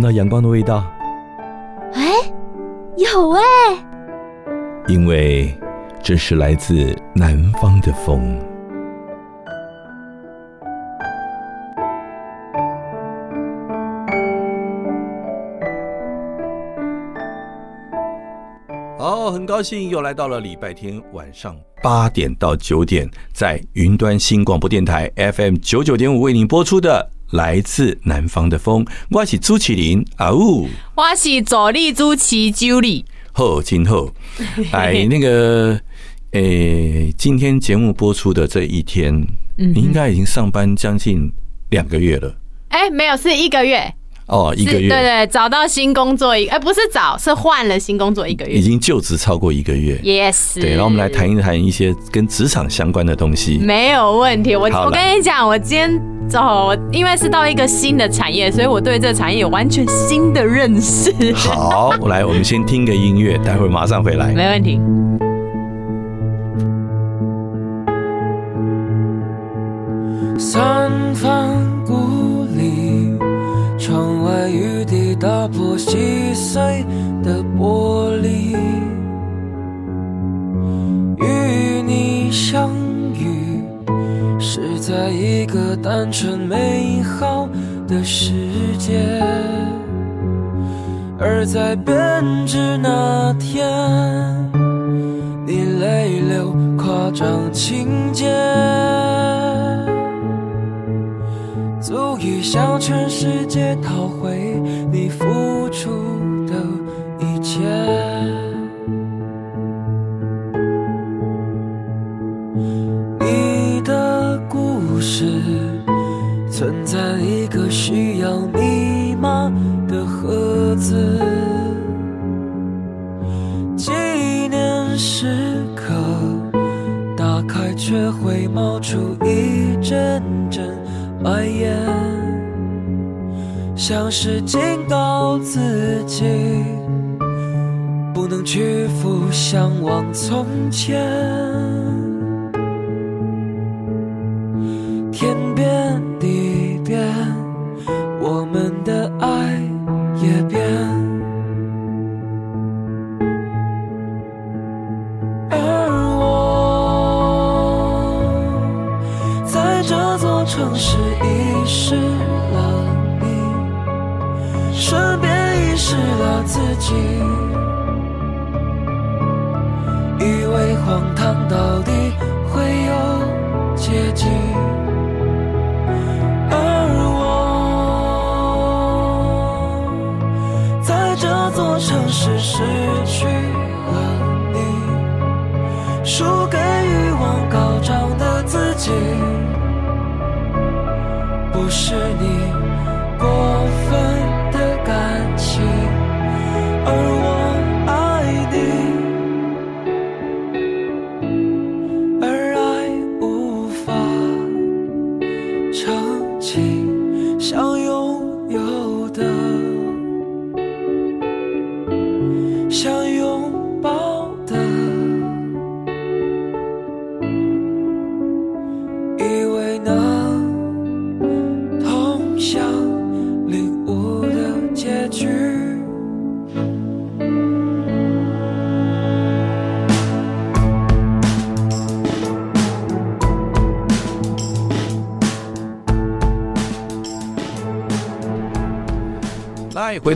闻到阳光的味道？哎，有哎。因为这是来自南方的风。很高兴又来到了礼拜天晚上八点到九点，在云端新广播电台 FM 九九点五为您播出的《来自南方的风》。我是朱启林啊呜，我是左立朱奇 Julie。好，今后 哎，那个诶，今天节目播出的这一天，你应该已经上班将近两个月了。哎，没有，是一个月。哦，一个月，对对，找到新工作一，哎，不是找，是换了新工作一个月，已经就职超过一个月。Yes，对，然后我们来谈一谈一些跟职场相关的东西。没有问题，我我跟你讲，我今天走，因为是到一个新的产业，所以我对这个产业有完全新的认识。好，来，我们先听个音乐，待会儿马上回来。没问题。三打破细碎的玻璃，与你相遇是在一个单纯美好的世界，而在编织那天，你泪流夸张情节。足以向全世界讨回你付出的一切。你的故事存在一个需要密码的盒子，纪念时刻打开却会冒出一阵阵。白眼，像是警告自己，不能屈服，向往从前。天变地变，我们的爱也变。而我，在这座城市失了你，顺便遗失了自己，以为荒唐到底会有结局，而我在这座城市失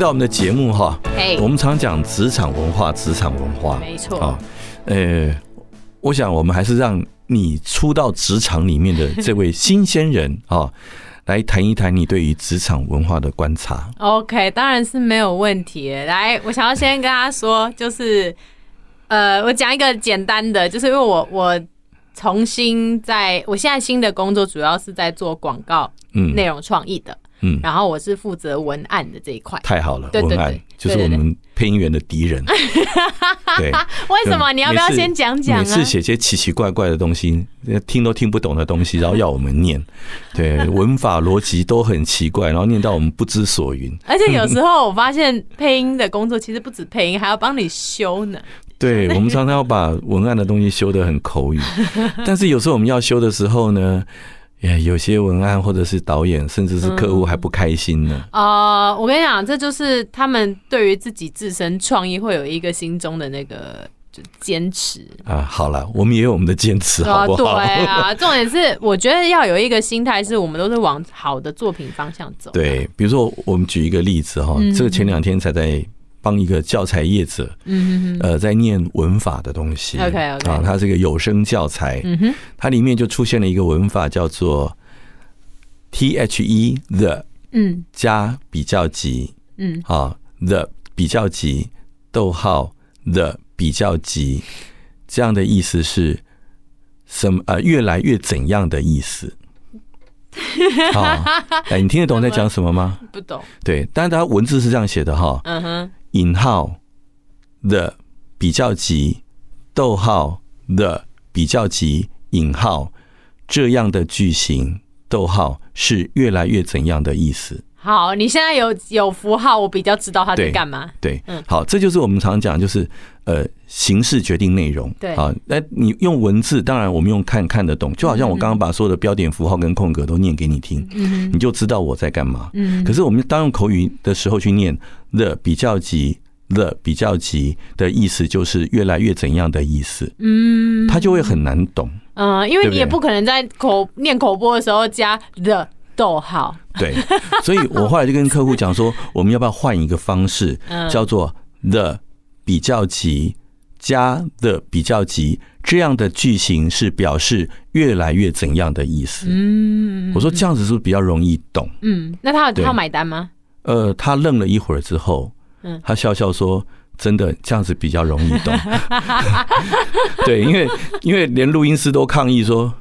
到我们的节目哈，哎，我们常讲职场文化，职场文化，没错啊，呃，我想我们还是让你初到职场里面的这位新鲜人 啊，来谈一谈你对于职场文化的观察。OK，当然是没有问题。来，我想要先跟他说，就是呃，我讲一个简单的，就是因为我我重新在我现在新的工作主要是在做广告，嗯，内容创意的。嗯，然后我是负责文案的这一块，太好了，对对对，文案就是我们配音员的敌人。对，为什么？你要不要先讲讲啊？每次写些奇奇怪怪的东西，听都听不懂的东西，然后要我们念，对，文法逻辑都很奇怪，然后念到我们不知所云。而且有时候我发现配音的工作其实不止配音，还要帮你修呢。对，我们常常要把文案的东西修得很口语，但是有时候我们要修的时候呢，有些文案或者是导演，甚至是客户还不开心呢。啊、嗯呃，我跟你讲，这就是他们对于自己自身创意会有一个心中的那个就坚持啊。好了，我们也有我们的坚持，好不好？对啊，重点是我觉得要有一个心态，是我们都是往好的作品方向走。对，比如说我们举一个例子哈，这个前两天才在。帮一个教材业者，嗯呃，在念文法的东西，OK OK，啊，它是一个有声教材，嗯哼，它里面就出现了一个文法叫做 T H E the，嗯，加比较级，嗯，啊，the 比较级，逗号 the 比较级，这样的意思是什么？呃，越来越怎样的意思？啊，哎，你听得懂在讲什么吗？不懂。对，但是它文字是这样写的哈，嗯哼。引号的比较级，逗号的比较级，引号这样的句型，逗号是越来越怎样的意思？好，你现在有有符号，我比较知道他在干嘛。对，嗯，好，这就是我们常讲，就是呃，形式决定内容。对，好，那你用文字，当然我们用看看得懂，就好像我刚刚把所有的标点符号跟空格都念给你听，嗯，你就知道我在干嘛。嗯，可是我们当用口语的时候去念。the 比较级，the 比较级的意思就是越来越怎样的意思，嗯，他就会很难懂，嗯，因为你也不可能在口念口播的时候加 the 逗号，对，所以我后来就跟客户讲说，我们要不要换一个方式，叫做 the 比较级加 the 比较级，这样的句型是表示越来越怎样的意思，嗯，我说这样子是不是比较容易懂？嗯，那他他买单吗？呃，他愣了一会儿之后，嗯，他笑笑说：“真的这样子比较容易懂。” 对，因为因为连录音师都抗议说，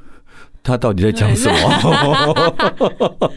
他到底在讲什么？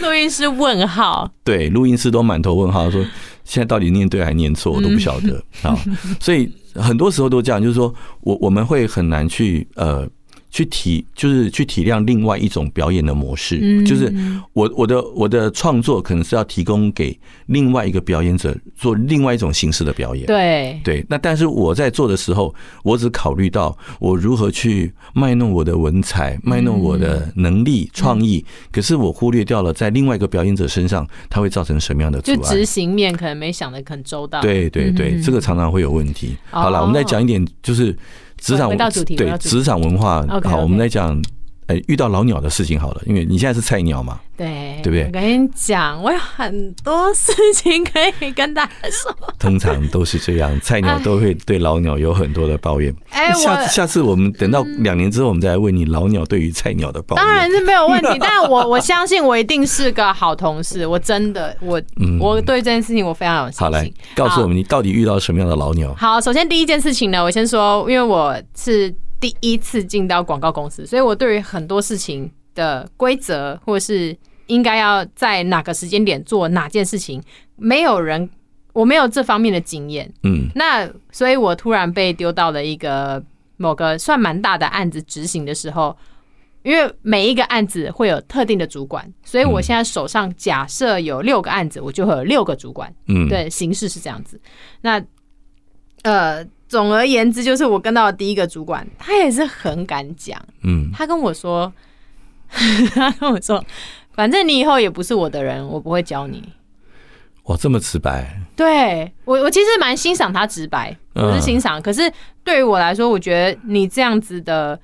录音师问号，对，录音师都满头问号，说现在到底念对还念错，我都不晓得啊。所以很多时候都这样，就是说我我们会很难去呃。去体就是去体谅另外一种表演的模式，就是我我的我的创作可能是要提供给另外一个表演者做另外一种形式的表演。对对，那但是我在做的时候，我只考虑到我如何去卖弄我的文采，卖弄我的能力创意，可是我忽略掉了在另外一个表演者身上，它会造成什么样的阻碍？就执行面可能没想的很周到。对对对，这个常常会有问题。好了，我们再讲一点，就是。职场对职场文化好，我们来讲，哎，遇到老鸟的事情好了，因为你现在是菜鸟嘛，对，对不对？我跟你讲，我有很多事情可以跟大家说。通常都是这样，菜鸟都会对老鸟有很多的抱怨。哎，下次下次我们等到两年之后，我们再来问你老鸟对于菜鸟的抱怨。当然是没有问题，但我我相信我一定是个好同事，我真的我我对这件事情我非常有信心。好，来告诉我们你到底遇到什么样的老鸟？好，首先第一件事情呢，我先说，因为我是。第一次进到广告公司，所以我对于很多事情的规则，或是应该要在哪个时间点做哪件事情，没有人，我没有这方面的经验。嗯，那所以我突然被丢到了一个某个算蛮大的案子执行的时候，因为每一个案子会有特定的主管，所以我现在手上假设有六个案子，我就会有六个主管。嗯，对，形式是这样子。那呃。总而言之，就是我跟到的第一个主管，他也是很敢讲。嗯，他跟我说，他跟我说，反正你以后也不是我的人，我不会教你。哇，这么直白？对我，我其实蛮欣赏他直白，我是欣赏。可是对于我来说，我觉得你这样子的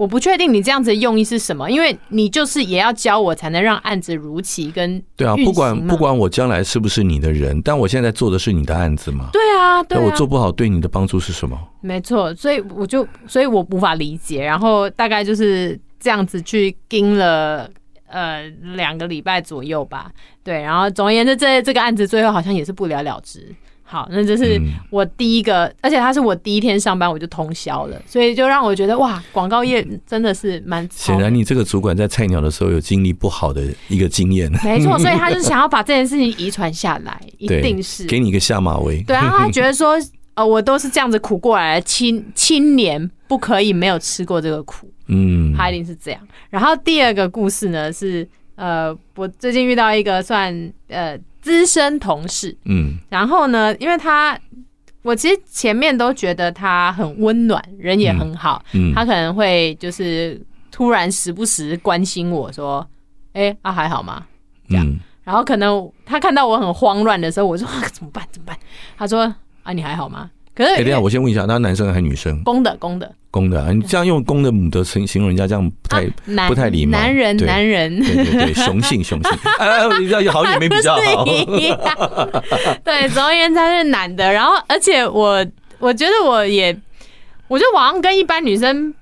我不确定你这样子的用意是什么，因为你就是也要教我，才能让案子如期跟对啊，不管不管我将来是不是你的人，但我现在做的是你的案子嘛。对啊，对啊，我做不好，对你的帮助是什么？没错，所以我就所以我无法理解，然后大概就是这样子去盯了呃两个礼拜左右吧。对，然后总而言之，这这个案子最后好像也是不了了之。好，那这是我第一个，嗯、而且他是我第一天上班我就通宵了，所以就让我觉得哇，广告业真的是蛮。显然，你这个主管在菜鸟的时候有经历不好的一个经验。没错，所以他就想要把这件事情遗传下来，一定是给你一个下马威。对啊，他觉得说，呃，我都是这样子苦过来的，青青年不可以没有吃过这个苦。嗯，他一定是这样。然后第二个故事呢是，呃，我最近遇到一个算呃。资深同事，嗯，然后呢，因为他，我其实前面都觉得他很温暖，人也很好，嗯，他可能会就是突然时不时关心我说，哎，啊还好吗？这样，然后可能他看到我很慌乱的时候，我说啊怎么办？怎么办？他说啊你还好吗？可是，哎，等一下，我先问一下，他男生还是女生？公的，公的。公的，你这样用公的母的形形容人家，这样不太不太礼貌。男人，男人，对对对，雄性，雄性。哎，要好也没比较好。对，总而言之他是男的。然后，而且我我觉得我也，我觉得网上跟一般女生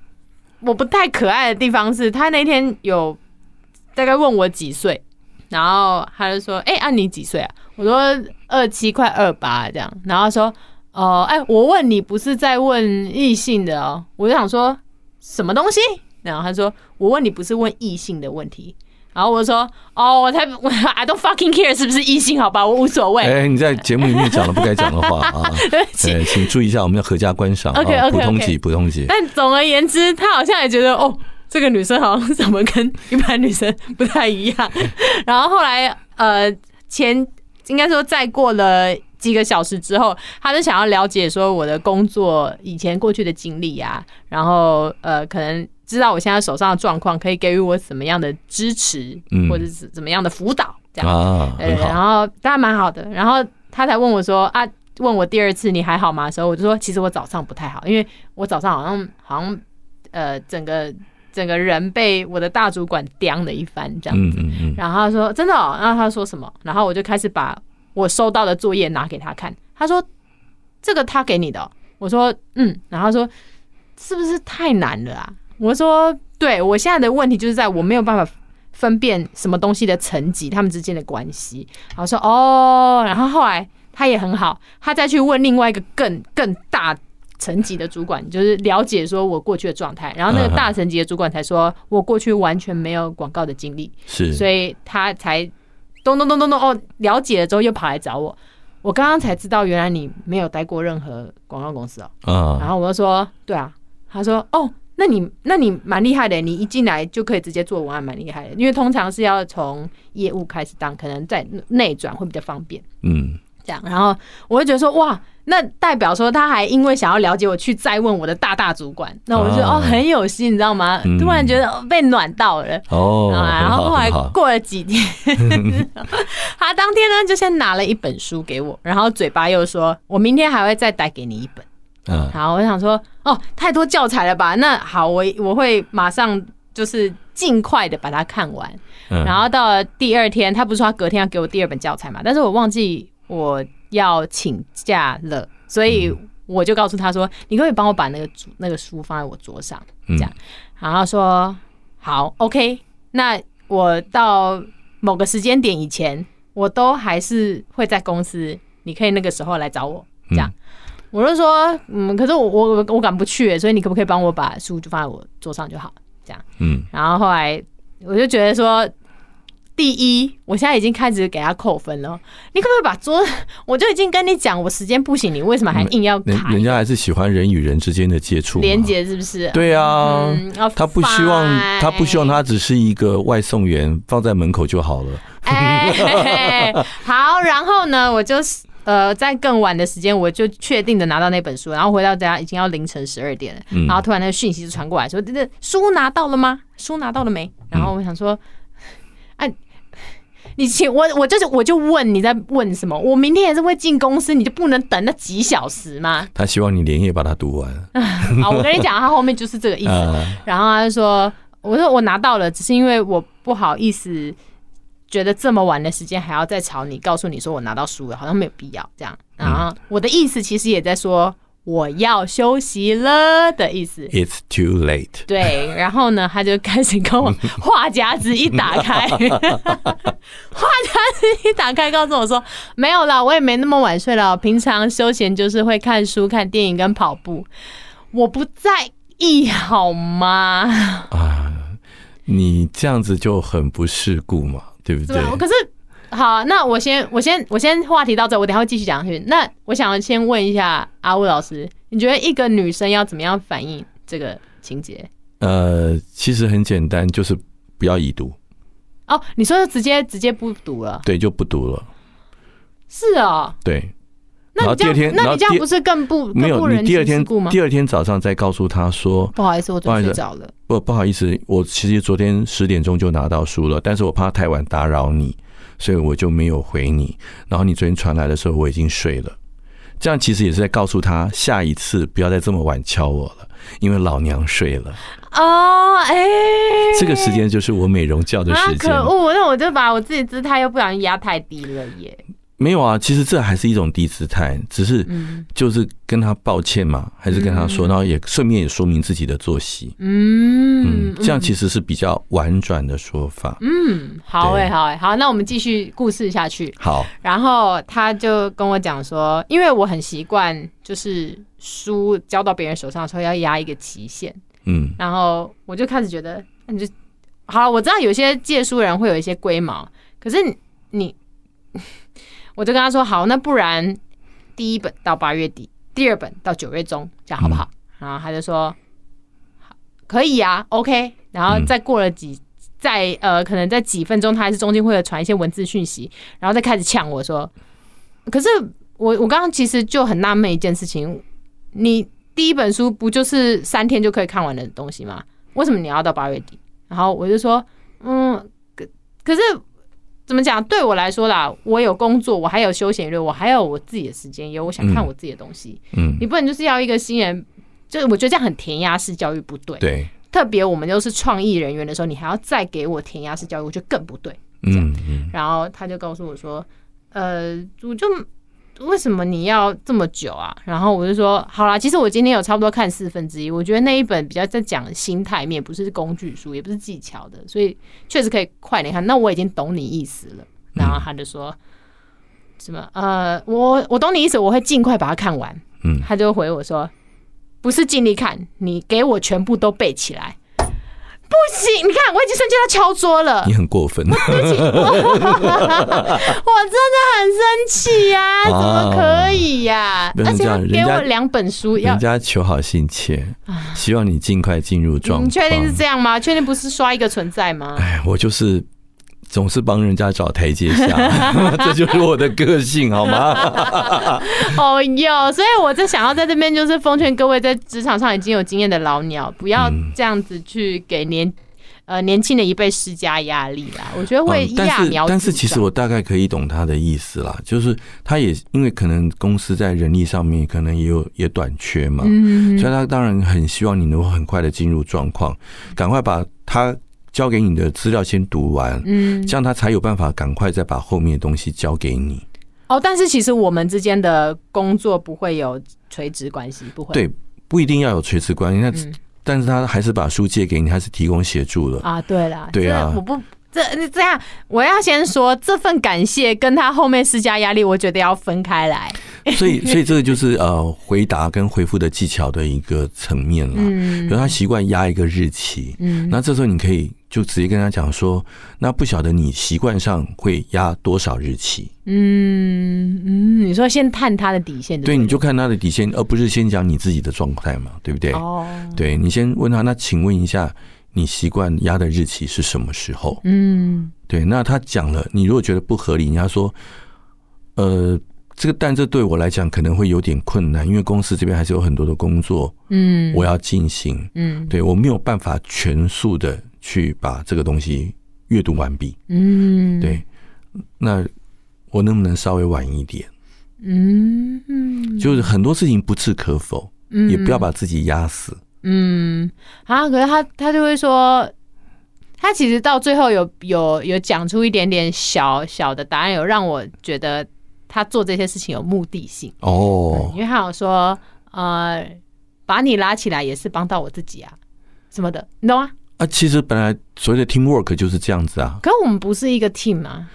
我不太可爱的地方是，他那天有大概问我几岁，然后他就说：“哎，按你几岁啊？”我说：“二七快二八这样。”然后说。哦，哎，我问你不是在问异性的哦，我就想说什么东西？然后他说我问你不是问异性的问题，然后我就说哦，我才，I don't fucking care 是不是异性？好吧，我无所谓。哎，你在节目里面讲了不该讲的话 啊，对不起，请注意一下，我们要合家观赏。OK OK，普通级，普通级。但总而言之，他好像也觉得哦，这个女生好像怎么跟一般女生不太一样。然后后来呃，前应该说再过了。几个小时之后，他就想要了解说我的工作以前过去的经历啊，然后呃，可能知道我现在手上的状况，可以给予我怎么样的支持，嗯或者是怎么样的辅导，这样啊，对，然后当然蛮好的。然后他才问我说啊，问我第二次你还好吗的时候，我就说其实我早上不太好，因为我早上好像好像呃，整个整个人被我的大主管刁了一番这样子。然后他说真的哦，然后他说什么？然后我就开始把。我收到的作业拿给他看，他说：“这个他给你的。”我说：“嗯。”然后说：“是不是太难了啊？”我说：“对，我现在的问题就是在我没有办法分辨什么东西的层级，他们之间的关系。”然后说：“哦。”然后后来他也很好，他再去问另外一个更更大层级的主管，就是了解说我过去的状态。然后那个大层级的主管才说：“我过去完全没有广告的经历。”是，所以他才。咚咚咚咚咚！哦，了解了之后又跑来找我。我刚刚才知道，原来你没有待过任何广告公司哦。嗯。然后我就说：“对啊。”他说：“哦，那你那你蛮厉害的，你一进来就可以直接做文案，蛮厉害的。因为通常是要从业务开始当，可能在内转会比较方便。”嗯。这样，然后我就觉得说：“哇。”那代表说，他还因为想要了解我去再问我的大大主管，那我就觉得哦，很有心，你知道吗？突然觉得被暖到了哦。然后后来过了几天，他当天呢就先拿了一本书给我，然后嘴巴又说：“我明天还会再带给你一本。”嗯，好，我想说哦，太多教材了吧？那好，我我会马上就是尽快的把它看完。然后到了第二天，他不是说他隔天要给我第二本教材嘛？但是我忘记我。要请假了，所以我就告诉他说：“你可以帮我把那个那个书放在我桌上，这样。”然后说：“好，OK。那我到某个时间点以前，我都还是会在公司，你可以那个时候来找我，这样。”我就说：“嗯，可是我我我赶不去，所以你可不可以帮我把书就放在我桌上就好，这样。”嗯。然后后来我就觉得说。第一，我现在已经开始给他扣分了。你可不可以把桌？我就已经跟你讲，我时间不行，你为什么还硬要开？人家还是喜欢人与人之间的接触，连接是不是？对啊，嗯、他不希望，他不希望他只是一个外送员，放在门口就好了。哎，好，然后呢，我就呃，在更晚的时间，我就确定的拿到那本书，然后回到家已经要凌晨十二点了。然后突然那个讯息就传过来说：“这这书拿到了吗？书拿到了没？”然后我想说。你请我，我就是我就问你在问什么？我明天也是会进公司，你就不能等那几小时吗？他希望你连夜把它读完。啊，我跟你讲，他后面就是这个意思。然后他就说：“我说我拿到了，只是因为我不好意思，觉得这么晚的时间还要再吵你，告诉你说我拿到书了，好像没有必要这样。然后我的意思其实也在说。”我要休息了的意思。It's too late。对，然后呢，他就开始跟我话匣子一打开，话匣子一打开，告诉我说没有啦，我也没那么晚睡了。平常休闲就是会看书、看电影跟跑步，我不在意好吗？啊，你这样子就很不世故嘛，对不对？可是。好，那我先我先我先话题到这，我等下会继续讲下去。那我想先问一下阿乌老师，你觉得一个女生要怎么样反应这个情节？呃，其实很简单，就是不要已读。哦，你说就直接直接不读了？对，就不读了。是哦。对。那你这样，那你这样不是更不没有？你第二天吗？第二天早上再告诉他说：“不好意思，我昨天睡着了。”不，不好意思，我其实昨天十点钟就拿到书了，但是我怕太晚打扰你。所以我就没有回你，然后你昨天传来的时候我已经睡了，这样其实也是在告诉他下一次不要再这么晚敲我了，因为老娘睡了。哦，哎，这个时间就是我美容觉的时间。可恶，那我就把我自己姿态又不小心压太低了耶。没有啊，其实这还是一种低姿态，只是就是跟他抱歉嘛，还是跟他说，然后也顺便也说明自己的作息。嗯嗯，这样其实是比较婉转的说法。嗯，好哎，好哎，好，那我们继续故事下去。好，然后他就跟我讲说，因为我很习惯，就是书交到别人手上的时候要压一个期限。嗯，然后我就开始觉得，你就好，我知道有些借书人会有一些龟毛，可是你。我就跟他说好，那不然第一本到八月底，第二本到九月中，这样好不好？然后他就说好，可以啊，OK。然后再过了几，再呃，可能在几分钟，他还是中间会有传一些文字讯息，然后再开始呛我说，可是我我刚刚其实就很纳闷一件事情，你第一本书不就是三天就可以看完的东西吗？为什么你要到八月底？然后我就说，嗯，可可是。怎么讲？对我来说啦，我有工作，我还有休闲娱乐，我还有我自己的时间，有我想看我自己的东西。嗯，你不能就是要一个新人，就我觉得这样很填鸭式教育不对。对，特别我们都是创意人员的时候，你还要再给我填鸭式教育，我觉得更不对。这样，然后他就告诉我说：“呃，我就。”为什么你要这么久啊？然后我就说好啦，其实我今天有差不多看四分之一，我觉得那一本比较在讲心态面，不是工具书，也不是技巧的，所以确实可以快点看。那我已经懂你意思了。然后他就说什么呃，我我懂你意思，我会尽快把它看完。嗯，他就回我说，不是尽力看，你给我全部都背起来。不行，你看我已经生气他敲桌了。你很过分。我 真的很生气呀！怎么可以呀？而且给我两本书，要人家求好心切，希望你尽快进入状况。你确定是这样吗？确定不是刷一个存在吗？哎，我就是。总是帮人家找台阶下，这就是我的个性，好吗？哦哟，所以我就想要在这边，就是奉劝各位在职场上已经有经验的老鸟，不要这样子去给年呃年轻的一辈施加压力啦。我觉得会揠苗助长。但是其实我大概可以懂他的意思啦，就是他也因为可能公司在人力上面可能也有也短缺嘛，所以他当然很希望你能够很快的进入状况，赶快把他。交给你的资料先读完，嗯，这样他才有办法赶快再把后面的东西交给你。哦，但是其实我们之间的工作不会有垂直关系，不会。对，不一定要有垂直关系。那、嗯、但是他还是把书借给你，还是提供协助了啊？对啦，对啊，我不。这这样，我要先说这份感谢跟他后面施加压力，我觉得要分开来。所以，所以这个就是呃，回答跟回复的技巧的一个层面了。嗯，比如他习惯压一个日期，嗯，那这时候你可以就直接跟他讲说，那不晓得你习惯上会压多少日期？嗯嗯，你说先探他的底线对你就看他的底线，而不是先讲你自己的状态嘛，对不对？哦，对，你先问他，那请问一下。你习惯压的日期是什么时候？嗯，对。那他讲了，你如果觉得不合理，人家说，呃，这个但这对我来讲可能会有点困难，因为公司这边还是有很多的工作，嗯，我要进行，嗯，对我没有办法全速的去把这个东西阅读完毕，嗯，对。那我能不能稍微晚一点？嗯嗯，就是很多事情不置可否，嗯也不要把自己压死。嗯啊，可是他他就会说，他其实到最后有有有讲出一点点小小的答案，有让我觉得他做这些事情有目的性。哦，因为他有说，呃，把你拉起来也是帮到我自己啊，什么的，你懂吗？啊，其实本来所谓的 teamwork 就是这样子啊，可我们不是一个 team 啊，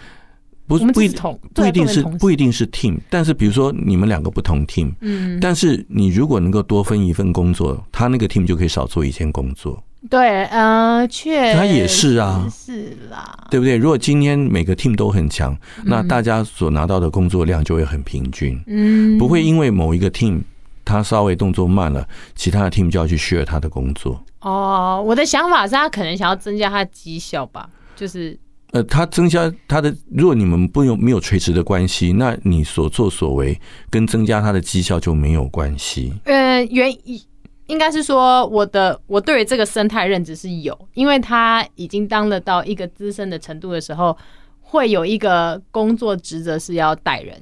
不是不一定只是同不一定是不一定是 team，但是比如说你们两个不同 team，嗯，但是你如果能够多分一份工作，他那个 team 就可以少做一件工作，对，呃，确他也是啊。是啦，对不对？如果今天每个 team 都很强，那大家所拿到的工作量就会很平均，嗯，不会因为某一个 team 他稍微动作慢了，其他的 team 就要去 share 他的工作。哦，我的想法是他可能想要增加他的绩效吧，就是呃，他增加他的，如果你们不用没有垂直的关系，那你所作所为跟增加他的绩效就没有关系。呃，原应该是说我的我对于这个生态认知是有，因为他已经当了到一个资深的程度的时候，会有一个工作职责是要带人，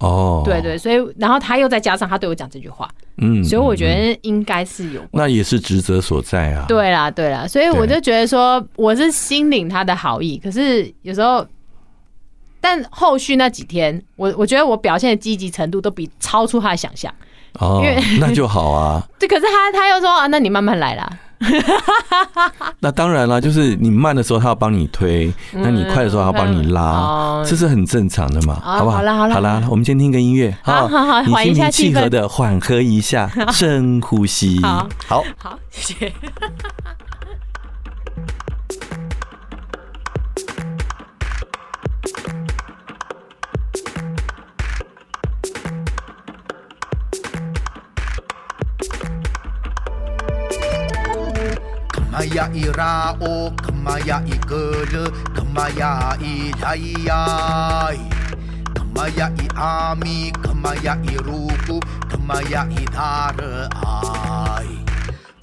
哦，对对，所以然后他又再加上他对我讲这句话，嗯，所以我觉得应该是有关。那也是职责所在啊。，对啦，对啦，所以我就觉得说，我是心领他的好意，可是有时候，但后续那几天，我我觉得我表现的积极程度都比超出他的想象。哦那就好啊。对，可是他他又说啊，那你慢慢来啦。那当然了，就是你慢的时候他要帮你推，那你快的时候他要帮你拉哦，这是很正常的嘛，啊好不好？好啦好啦好啦，我们先听个音乐，好好好你心平气和的缓和一下，深呼吸。好好。谢，谢ายาอีราโอขมายาอีเกลขมายาอีไทยายขมายาอีอามีขมายาอีรูปุขมายาอีธารอาย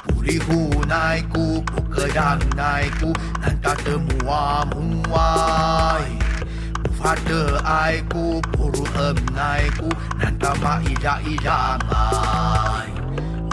ปุริหูนายกูปุกยังนายกูนันตาเตมัวมุงวายปุฟาเตอร์ไอกูปุรุเอิมนายกูนันตามาอิจาอิจางาย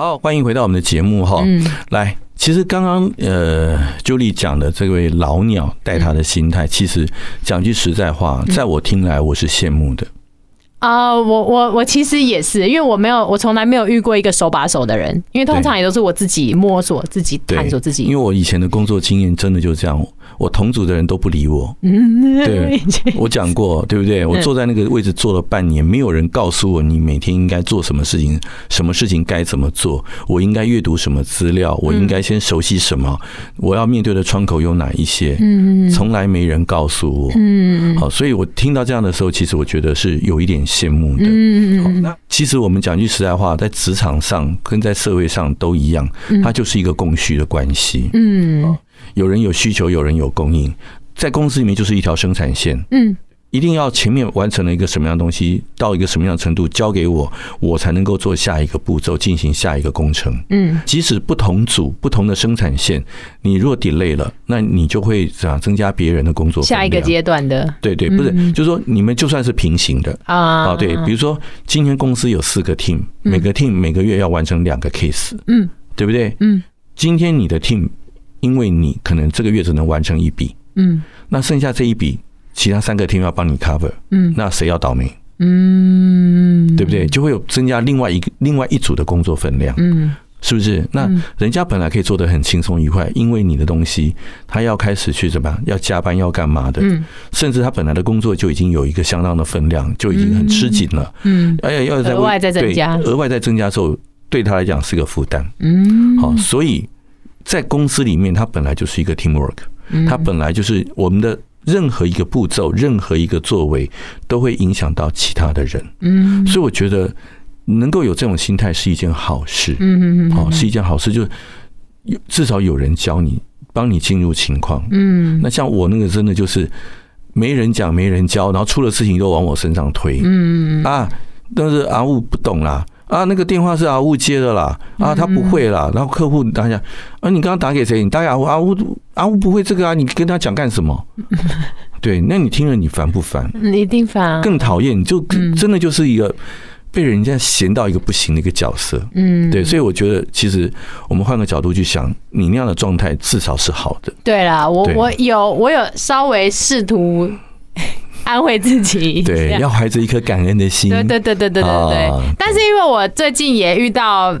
好，欢迎回到我们的节目哈。嗯来，其实刚刚呃，Julie 讲的这位老鸟带他的心态，其实讲句实在话，在我听来，我是羡慕的。啊、我我我其实也是，因为我没有，我从来没有遇过一个手把手的人，因为通常也都是我自己摸索、自己探索、自己。因为我以前的工作经验真的就是这样，我同组的人都不理我。嗯，对，我讲过，对不对？我坐在那个位置坐了半年，没有人告诉我你每天应该做什么事情，什么事情该怎么做，我应该阅读什么资料，我应该先熟悉什么，我要面对的窗口有哪一些？嗯从来没人告诉我。嗯好，所以我听到这样的时候，其实我觉得是有一点羡慕的。嗯好，那其实我们讲句实在话，在职场上跟在社会上都一样，它就是一个供需的关系。嗯有人有需求，有人有供应，在公司里面就是一条生产线。嗯一定要前面完成了一个什么样的东西，到一个什么样的程度交给我，我才能够做下一个步骤，进行下一个工程。嗯即使不同组、不同的生产线，你若 delay 了，那你就会怎样增加别人的工作。下一个阶段的对对，不是，就是说你们就算是平行的啊啊，对，比如说今天公司有四个 team，每个 team 每个月要完成两个 case，嗯对不对？嗯今天你的 team，因为你可能这个月只能完成一笔，嗯那剩下这一笔，其他三个 team 要帮你 cover，嗯那谁要倒霉？嗯，对不对？就会有增加另外一个另外一组的工作分量。嗯是不是？那人家本来可以做得很轻松愉快，因为你的东西，他要开始去怎么样？要加班要干嘛的？嗯甚至他本来的工作就已经有一个相当的分量，就已经很吃紧了。嗯，而且，要再额外再增加，额外再增加之后，对他来讲是个负担。嗯，好，所以在公司里面，它本来就是一个 teamwork，它本来就是我们的任何一个步骤、任何一个作为都会影响到其他的人。嗯，所以我觉得。能够有这种心态是一件好事，嗯嗯好，是一件好事，就有至少有人教你，帮你进入情况，嗯，那像我那个真的就是没人讲，没人教，然后出了事情都往我身上推，嗯啊，但是阿雾不懂啦，啊，那个电话是阿雾接的啦，啊，他不会啦，然后客户打讲，啊，你刚刚打给谁？你打给阿雾，阿雾阿雾不会这个啊，你跟他讲干什么？对，那你听了你烦不烦？你一定烦，更讨厌，你就真的就是一个。被人家嫌到一个不行的一个角色，嗯，对，所以我觉得其实我们换个角度去想，你那样的状态至少是好的。对啦，我我有我有稍微试图安慰自己，对，要怀着一颗感恩的心。对对对对对对对。但是因为我最近也遇到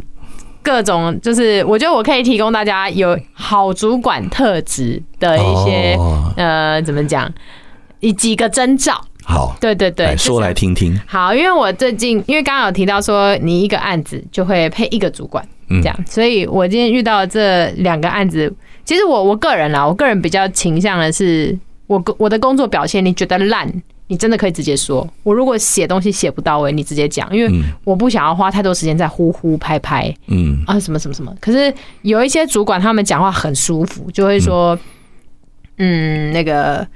各种，就是我觉得我可以提供大家有好主管特质的一些呃，怎么讲，以几个征兆。好，对对对，说来听听。好，因为我最近因为刚刚有提到说，你一个案子就会配一个主管，这样，所以我今天遇到这两个案子，其实我我个人啦，我个人比较倾向的是，我我的工作表现你觉得烂，你真的可以直接说。我如果写东西写不到位，你直接讲，因为我不想要花太多时间在呼呼拍拍，嗯啊什么什么什么。可是有一些主管他们讲话很舒服，就会说，嗯，那个，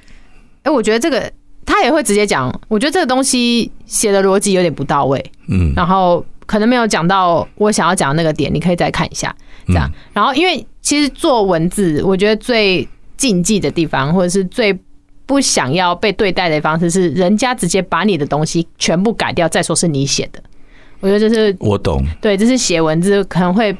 哎，我觉得这个。他也会直接讲，我觉得这个东西写的逻辑有点不到位，嗯，然后可能没有讲到我想要讲的那个点，你可以再看一下，这样。然后因为其实做文字，我觉得最禁忌的地方，或者是最不想要被对待的方式，是人家直接把你的东西全部改掉，再说是你写的。我觉得这是我懂，对，这是写文字可能会。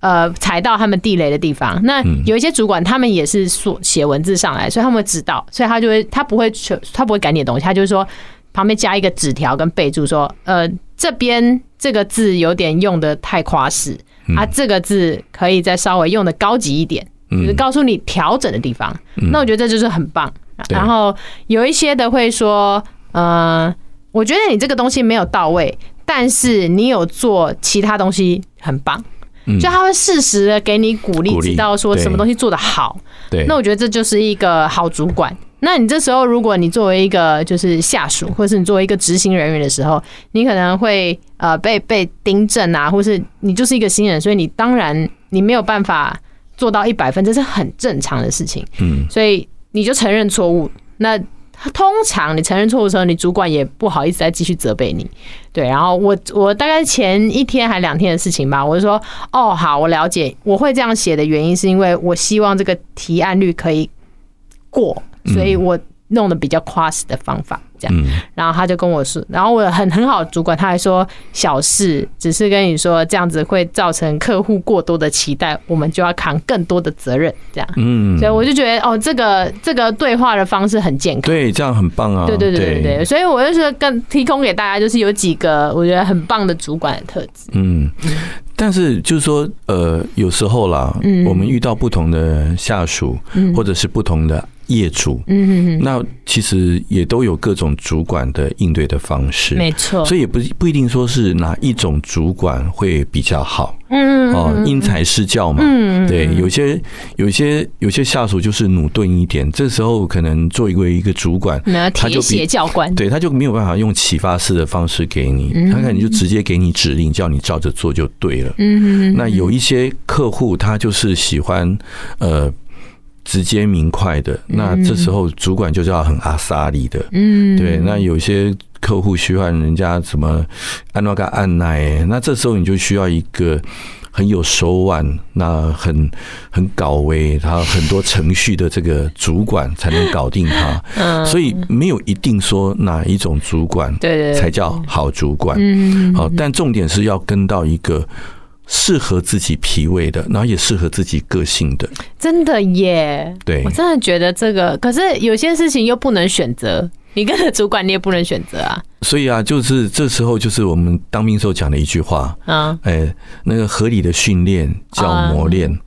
呃，踩到他们地雷的地方。那有一些主管，他们也是说写文字上来，所以他们会知道，所以他就会，他不会他不会改你的东西，他就是说旁边加一个纸条跟备注说，呃，这边这个字有点用的太夸饰，啊，这个字可以再稍微用的高级一点，就是告诉你调整的地方。那我觉得这就是很棒。然后有一些的会说，呃，我觉得你这个东西没有到位，但是你有做其他东西很棒。就他会适时的给你鼓励，知道说什么东西做得好。对，那我觉得这就是一个好主管。那你这时候，如果你作为一个就是下属，或是你作为一个执行人员的时候，你可能会呃被被盯正啊，或是你就是一个新人，所以你当然你没有办法做到一百分，这是很正常的事情。嗯，所以你就承认错误。那通常你承认错误的时候，你主管也不好意思再继续责备你，对。然后我我大概前一天还两天的事情吧，我就说哦好，我了解，我会这样写的原因是因为我希望这个提案率可以过，所以我弄的比较夸实的方法。这样，然后他就跟我说，然后我很很好的主管，他还说小事，只是跟你说这样子会造成客户过多的期待，我们就要扛更多的责任，这样，嗯，所以我就觉得哦，这个这个对话的方式很健康，对，这样很棒啊，对对对对对，所以我就是更提供给大家，就是有几个我觉得很棒的主管的特质，嗯，但是就是说，呃，有时候啦，我们遇到不同的下属，或者是不同的。业主，嗯，那其实也都有各种主管的应对的方式，没错，所以也不不一定说是哪一种主管会比较好，嗯，哦，因材施教嘛，嗯，对，有些有些有些下属就是努钝一点，这时候可能作为一个主管，他就比教官，对，他就没有办法用启发式的方式给你，他可能就直接给你指令，叫你照着做就对了，嗯，那有一些客户他就是喜欢，呃。直接明快的，那这时候主管就叫很阿萨里的，嗯，对。那有些客户需要人家什么按那个按耐，那这时候你就需要一个很有手腕，那很很搞威，他很多程序的这个主管才能搞定他。嗯，所以没有一定说哪一种主管对才叫好主管，嗯，好，但重点是要跟到一个。适合自己脾胃的，然后也适合自己个性的，真的耶。对，我真的觉得这个，可是有些事情又不能选择。你跟着主管，你也不能选择啊。所以啊，就是这时候，就是我们当兵时候讲的一句话，啊，哎，那个合理的训练叫磨练，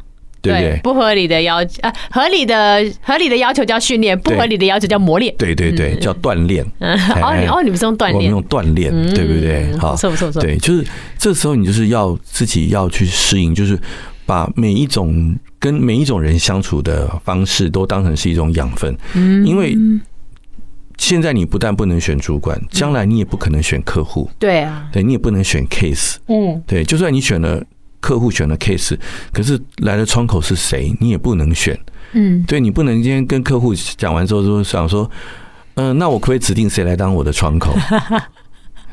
对不对？不合理的要求啊，合理的合理的要求叫训练，不合理的要求叫磨练。对对对，叫锻炼。哦，你哦，你们是用锻炼，我们用锻炼，对不对？好，不错不错不错。对，就是这时候你就是要自己要去适应，就是把每一种跟每一种人相处的方式都当成是一种养分，嗯，因为。现在你不但不能选主管，将来你也不可能选客户。对啊，对你也不能选 case。嗯，对，就算你选了客户，选了 case，可是来的窗口是谁，你也不能选。嗯，对你不能今天跟客户讲完之后，就想说，嗯、呃，那我可不可以指定谁来当我的窗口？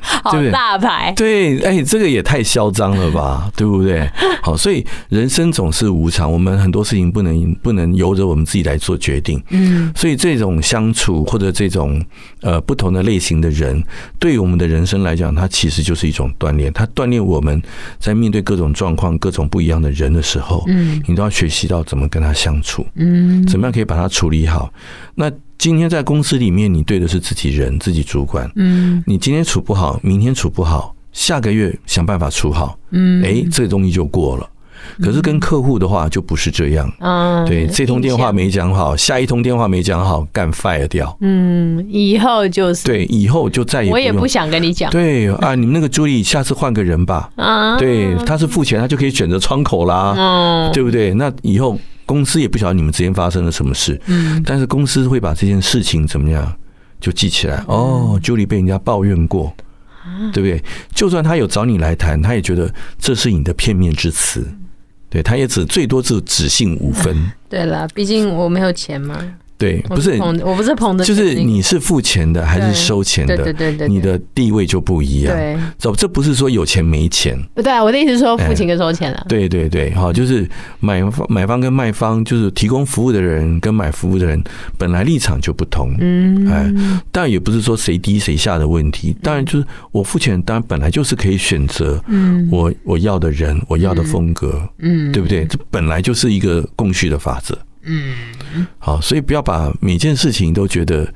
好大牌，对，哎，这个也太嚣张了吧，对不对？好，所以人生总是无常，我们很多事情不能不能由着我们自己来做决定。嗯，所以这种相处或者这种呃不同的类型的人，对于我们的人生来讲，它其实就是一种锻炼。它锻炼我们在面对各种状况、各种不一样的人的时候，嗯，你都要学习到怎么跟他相处，嗯，怎么样可以把它处理好。那今天在公司里面，你对的是自己人、自己主管。嗯，你今天处不好，明天处不好，下个月想办法处好。嗯，哎，这个东西就过了。可是跟客户的话就不是这样。嗯，对，这通电话没讲好，下一通电话没讲好，干 fire 掉。嗯，以后就是对，以后就再也我也不想跟你讲。对啊，你们那个助理下次换个人吧。啊，对，他是付钱，他就可以选择窗口啦。嗯，对不对？那以后。公司也不晓得你们之间发生了什么事，嗯，但是公司会把这件事情怎么样就记起来。哦，Julie 被人家抱怨过，对不对？就算他有找你来谈，他也觉得这是你的片面之词，对，他也只最多只只信五分。对了，毕竟我没有钱嘛。对，不是我不是捧的，就是你是付钱的还是收钱的？对对对，你的地位就不一样。对，这这不是说有钱没钱。不对，我的意思是说付钱跟收钱了。对对对，好，就是买方买方跟卖方，就是提供服务的人跟买服务的人本来立场就不同。嗯，哎，当然也不是说谁低谁下的问题。当然就是我付钱，当然本来就是可以选择，嗯，我我要的人，我要的风格，嗯，对不对？这本来就是一个供需的法则。嗯，好，所以不要把每件事情都觉得，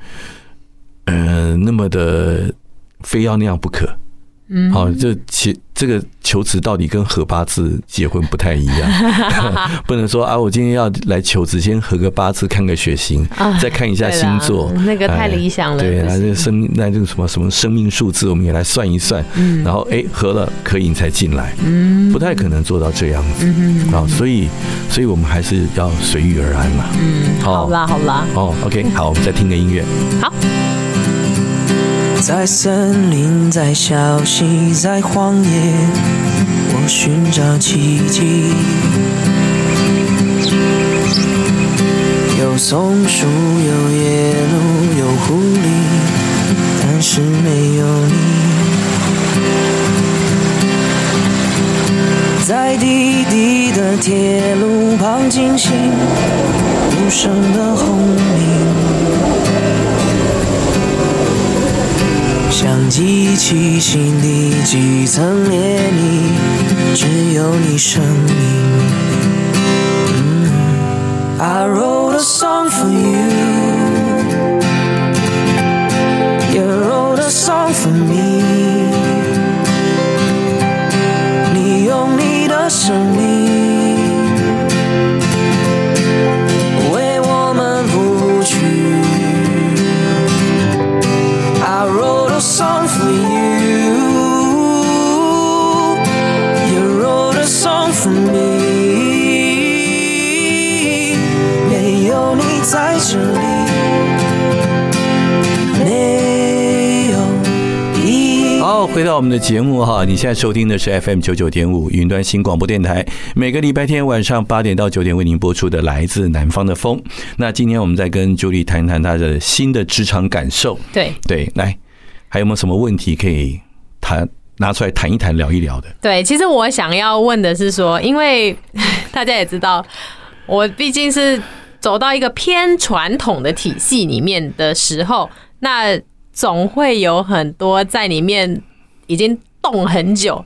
呃，那么的非要那样不可。嗯，好，这其这个求职到底跟合八字结婚不太一样 不能说啊，我今天要来求职，先合个八字，看个血型，再看一下星座，那个太理想了。对那，这生命那这个什么什么生命数字，我们也来算一算，然后哎合了可以你才进来，嗯，不太可能做到这样子，啊，所以所以我们还是要随遇而安嘛。嗯，好啦好啦，哦，OK，好，我们再听个音乐，好。在森林，在小溪，在荒野，我寻找奇迹。有松树，有野鹿，有狐狸，但是没有你。在滴滴的铁路旁惊醒，无声的轰鸣。想记起心底几层涟漪，只有你声音。I wrote a song for you, you wrote a song for me。你用你的生命。回到我们的节目哈，你现在收听的是 FM 九九点五云端新广播电台，每个礼拜天晚上八点到九点为您播出的来自南方的风。那今天我们再跟 Julie 谈谈她的新的职场感受。对对，来，还有没有什么问题可以谈拿出来谈一谈、聊一聊的？对，其实我想要问的是说，因为 大家也知道，我毕竟是走到一个偏传统的体系里面的时候，那总会有很多在里面。已经动很久，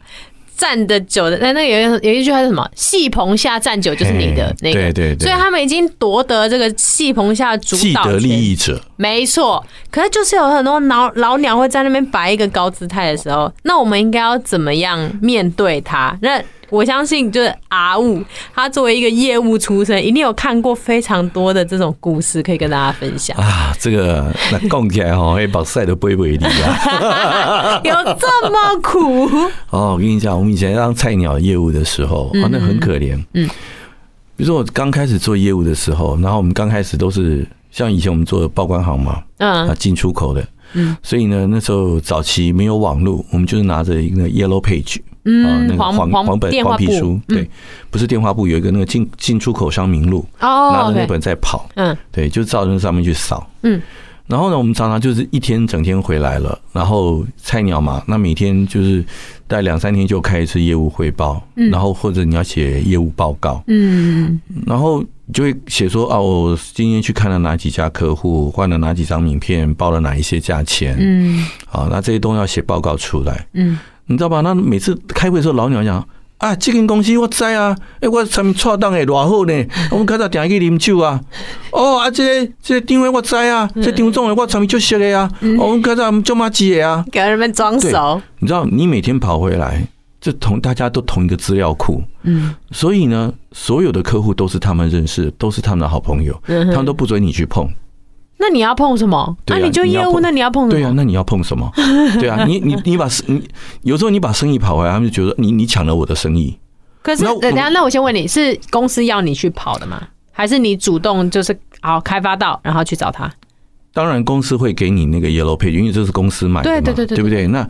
站的久的，那那有一有一句话是什么？戏棚下站久就是你的那个，对对对，所以他们已经夺得这个戏棚下主导权，既得利益者，没错。可是就是有很多老老鸟会在那边摆一个高姿态的时候，那我们应该要怎么样面对他？那我相信，就是阿雾，他作为一个业务出身，一定有看过非常多的这种故事，可以跟大家分享啊。这个那讲起来哈，会把晒得微微的啊，有这么苦？哦，我跟你讲，我们以前当菜鸟业务的时候，啊，那很可怜。嗯，比如说我刚开始做业务的时候，然后我们刚开始都是像以前我们做的报关行嘛，嗯，啊，进出口的，嗯，所以呢，那时候早期没有网络，我们就是拿着一个 Yellow Page。嗯，那个黄黄黄本黄皮书，对，不是电话簿，有一个那个进进出口商名录，哦，拿着那本在跑，嗯，对，就照着那上面去扫，嗯，然后呢，我们常常就是一天整天回来了，然后菜鸟嘛，那每天就是待两三天就开一次业务汇报，然后或者你要写业务报告，嗯，然后就会写说啊，我今天去看了哪几家客户，换了哪几张名片，报了哪一些价钱，嗯，好，那这些都要写报告出来，嗯。你知道吧？那每次开会的时候，老鸟讲啊，这间公司我知啊，哎，我上面错档诶，偌好呢。我们开始点去啉酒啊。哦，啊，这个这个定位我知啊，这张总诶我上面就熟的啊。我们开始就骂街的啊，给人们装熟。你知道，你每天跑回来，就同大家都同一个资料库。嗯。所以呢，所有的客户都是他们认识，都是他们的好朋友，他们都不准你去碰。那你要碰什么？那你就业务，那你要碰什么？对啊，那你要碰什么？对啊，你你你把有时候你把生意跑回来，他们就觉得你你抢了我的生意。可是，等下，那我先问你，是公司要你去跑的吗？还是你主动就是好开发到，然后去找他？当然，公司会给你那个 Yellow Page，因为这是公司买的嘛，对对对对，对不对？那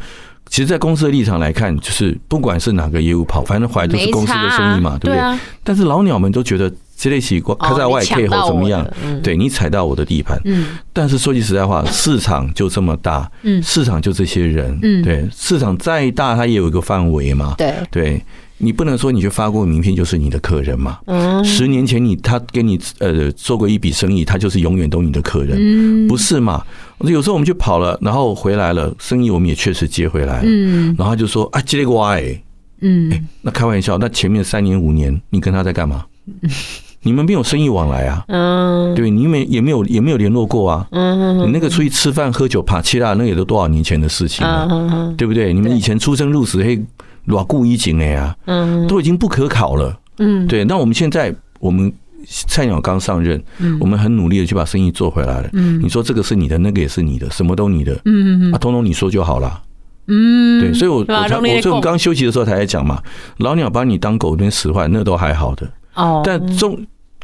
其实，在公司的立场来看，就是不管是哪个业务跑，反正回来都是公司的生意嘛，对不对？但是老鸟们都觉得。这类起开在外 K 后怎么样？对，你踩到我的地盘。嗯，但是说句实在话，市场就这么大，嗯，市场就这些人，嗯，对，市场再大，它也有一个范围嘛。对，对你不能说你去发过名片就是你的客人嘛。嗯，十年前你他给你呃做过一笔生意，他就是永远都你的客人，嗯，不是嘛？有时候我们去跑了，然后回来了，生意我们也确实接回来了，嗯，然后他就说啊，接个歪，欸，嗯，那开玩笑，那前面三年五年你跟他在干嘛？你们没有生意往来啊？嗯，对，你没也没有也没有联络过啊。嗯，你那个出去吃饭喝酒爬七啦，那也都多少年前的事情了，嗯，对不对？你们以前出生入死嘿，偌固一景的呀，嗯，都已经不可考了。嗯，对。那我们现在我们菜鸟刚上任，嗯，我们很努力的去把生意做回来了。嗯，你说这个是你的，那个也是你的，什么都你的。嗯嗯啊，通通你说就好了。嗯，对，所以我我才我所以我刚休息的时候才在讲嘛，老鸟把你当狗那边使唤，那都还好的。哦，但中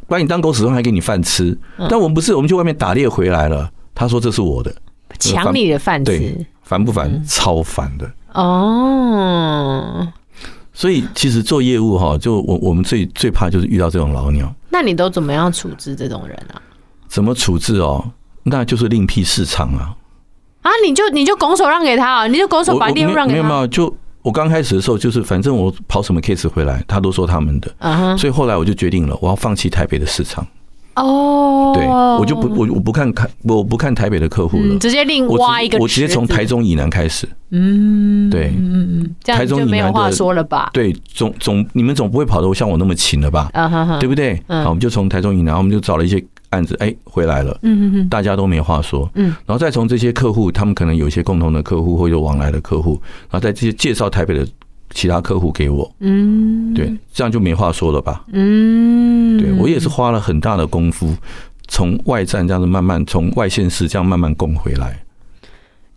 把你当狗使唤还给你饭吃，但我们不是，我们去外面打猎回来了。他说这是我的，抢你的饭吃，对，烦不烦？超烦的。哦，所以其实做业务哈，就我我们最最怕就是遇到这种老鸟。那你都怎么样处置这种人啊？怎么处置哦？那就是另辟市场啊！啊，你就你就拱手让给他啊？你就拱手把猎物让给他？没有没有就。我刚开始的时候，就是反正我跑什么 case 回来，他都说他们的，所以后来我就决定了，我要放弃台北的市场。哦，对，我就不我我不看台我不看台北的客户了，直接另挖一个，我直接从台中以南开始。嗯，对，嗯，台中以南没有话说了吧？对，总总你们总不会跑得像我那么勤了吧？对不对？好，我们就从台中以南，我们就找了一些。案子哎回来了，嗯嗯嗯大家都没话说，嗯，然后再从这些客户，他们可能有一些共同的客户或者往来的客户，然后再这些介绍台北的其他客户给我，嗯，对，这样就没话说了吧，嗯，对我也是花了很大的功夫，从外站这样子慢慢从外县市这样慢慢攻回来。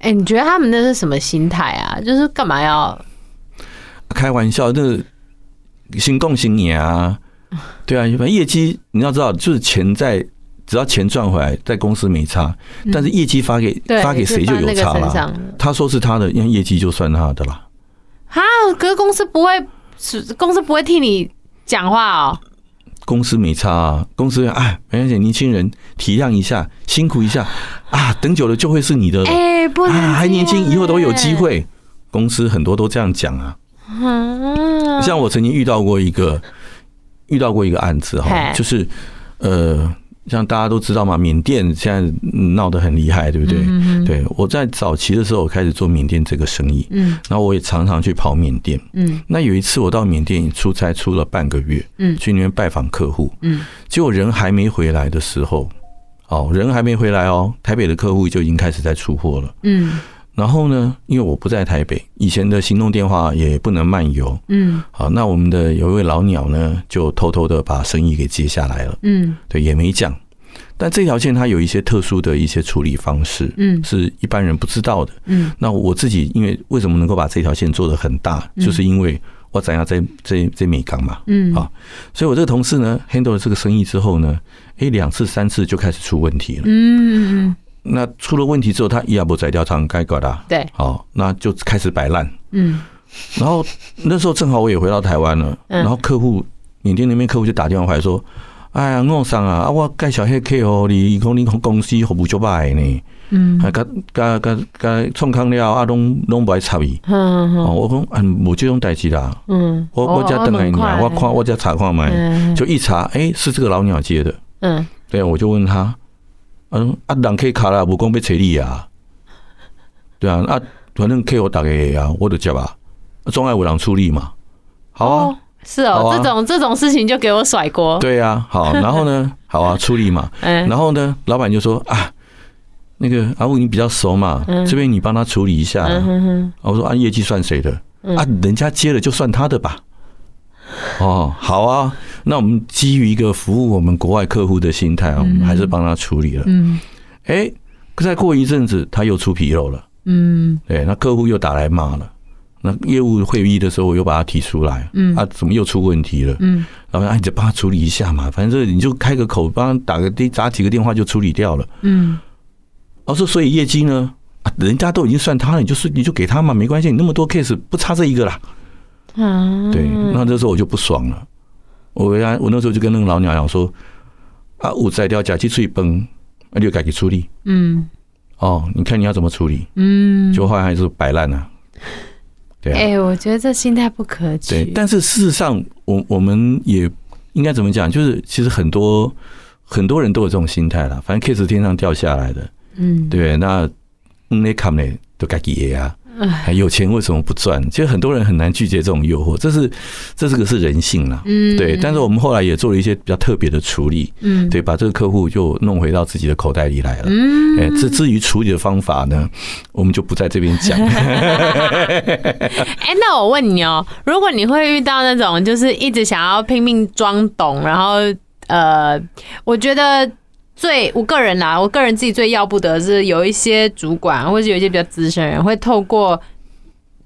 哎，你觉得他们那是什么心态啊？就是干嘛要开玩笑？那新共新年啊，对啊，反正业绩你要知道，就是钱在。只要钱赚回来，在公司没差，但是业绩发给发给谁就有差了。他说是他的，因为业绩就算他的啦。啊，可是公司不会，公司不会替你讲话哦。公司没差啊，公司哎，没关系，年轻人体谅一下，辛苦一下啊，等久了就会是你的。哎，不能还年轻，以后都有机会。公司很多都这样讲啊。像我曾经遇到过一个，遇到过一个案子哈，就是呃。像大家都知道嘛，缅甸现在闹得很厉害，对不对？嗯对，我在早期的时候我开始做缅甸这个生意，嗯，然后我也常常去跑缅甸，嗯，那有一次我到缅甸出差出了半个月，嗯。去那边拜访客户，嗯，结果人还没回来的时候，哦，人还没回来哦，台北的客户就已经开始在出货了，嗯然后呢，因为我不在台北，以前的行动电话也不能漫游，嗯。好，那我们的有一位老鸟呢，就偷偷的把生意给接下来了，嗯。对，也没讲。但这条线它有一些特殊的一些处理方式，嗯。是一般人不知道的。嗯。那我自己因为为什么能够把这条线做得很大，就是因为我怎样在在在美港嘛，嗯，好，所以我这个同事呢，handle 了这个生意之后呢，诶，两次三次就开始出问题了。嗯嗯那出了问题之后，他一下不在调仓该搞的，对，好，那就开始摆烂。嗯。然后那时候正好我也回到台湾了，嗯。然后客户缅甸那边客户就打电话回来说：“哎呀，我上啊，啊我介绍迄客哦，你讲你公司服务足歹呢，嗯。啊，甲甲甲甲创康了啊，拢拢不爱插伊。嗯哦，我讲啊，无这种代志啦，嗯，我我才等来你啊，我看我才查看嘛，嗯就一查，哎，是这个老鸟接的。嗯。对，我就问他，嗯啊，人可以卡啦，无讲要找你啊，对啊，啊，反正客户打给啊，我就接啊，总爱有人处理嘛，好啊。哦，是哦，啊这种这种事情就给我甩锅，对呀、啊，好，然后呢，好啊，处理嘛。嗯然后呢，老板就说啊，那个阿武你比较熟嘛，嗯这边你帮他处理一下。嗯哼哼，我说按，业绩算谁的？啊，人家接了就算他的吧。哦，好啊，那我们基于一个服务我们国外客户的心态啊，我们还是帮他处理了。嗯哎，再过一阵子他又出纰漏了，嗯对，那客户又打来骂了。那业务会议的时候，我又把他提出来，嗯啊，怎么又出问题了？嗯然后，哎，你就帮他处理一下嘛，反正你就开个口，帮他打个电，打几个电话就处理掉了。嗯我说，所以业绩呢，啊，人家都已经算他了，你就是你就给他嘛，没关系，你那么多 case 不差这一个啦。啊，对，那这时候我就不爽了。我回来，我那时候就跟那个老鸟讲说，啊，我摘掉假期处理崩，那就改给处理。嗯哦，你看你要怎么处理？嗯，就后来还是摆烂了。对啊。哎，我觉得这心态不可取，对，但是事实上，我我们也应该怎么讲？就是其实很多很多人都有这种心态啦。反正 case 天上掉下来的，嗯对，那那看呢都该给啊。还有钱为什么不赚？其实很多人很难拒绝这种诱惑，这是这是个是人性啦。嗯对。但是我们后来也做了一些比较特别的处理，嗯对，把这个客户就弄回到自己的口袋里来了。嗯哎，这至于处理的方法呢，我们就不在这边讲。哎，那我问你哦，如果你会遇到那种就是一直想要拼命装懂，然后呃，我觉得最我个人啦，我个人自己最要不得是有一些主管或者有一些比较资深人会透过